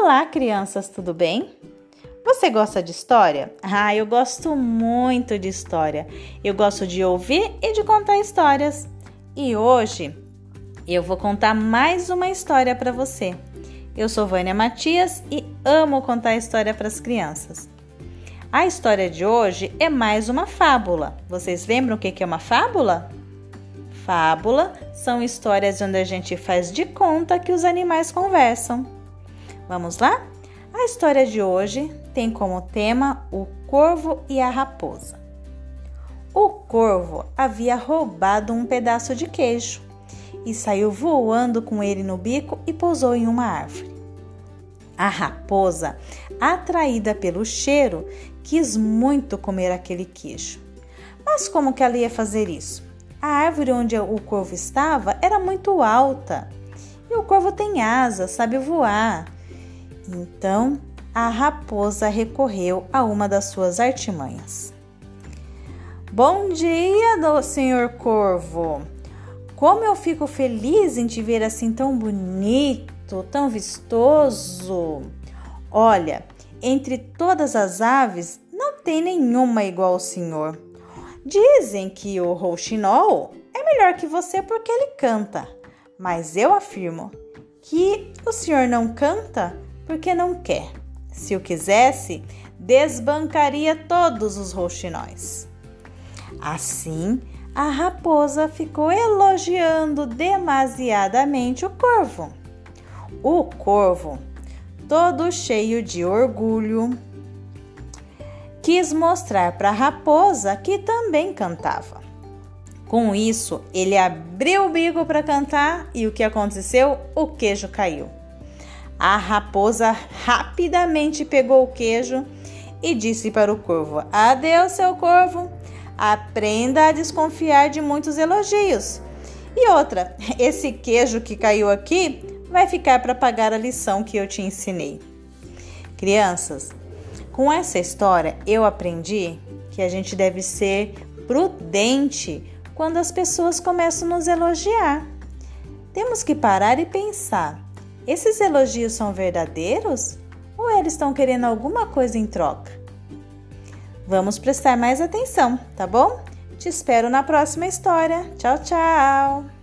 Olá, crianças, tudo bem? Você gosta de história? Ah, eu gosto muito de história. Eu gosto de ouvir e de contar histórias. E hoje eu vou contar mais uma história para você. Eu sou Vânia Matias e amo contar história para as crianças. A história de hoje é mais uma fábula. Vocês lembram o que é uma fábula? Fábula são histórias onde a gente faz de conta que os animais conversam. Vamos lá? A história de hoje tem como tema o corvo e a raposa. O corvo havia roubado um pedaço de queijo e saiu voando com ele no bico e pousou em uma árvore. A raposa, atraída pelo cheiro, quis muito comer aquele queijo. Mas como que ela ia fazer isso? A árvore onde o corvo estava era muito alta e o corvo tem asas, sabe voar. Então a raposa recorreu a uma das suas artimanhas. Bom dia, senhor corvo! Como eu fico feliz em te ver assim tão bonito, tão vistoso! Olha, entre todas as aves, não tem nenhuma igual ao senhor. Dizem que o rouxinol é melhor que você porque ele canta, mas eu afirmo que o senhor não canta porque não quer. Se o quisesse, desbancaria todos os rouxinóis. Assim, a raposa ficou elogiando demasiadamente o corvo. O corvo, todo cheio de orgulho, quis mostrar para a raposa que também cantava. Com isso, ele abriu o bico para cantar e o que aconteceu? O queijo caiu. A raposa rapidamente pegou o queijo e disse para o corvo: Adeus, seu corvo. Aprenda a desconfiar de muitos elogios. E outra, esse queijo que caiu aqui vai ficar para pagar a lição que eu te ensinei. Crianças, com essa história, eu aprendi que a gente deve ser prudente quando as pessoas começam a nos elogiar. Temos que parar e pensar: esses elogios são verdadeiros ou eles estão querendo alguma coisa em troca? Vamos prestar mais atenção, tá bom? Te espero na próxima história. Tchau, tchau!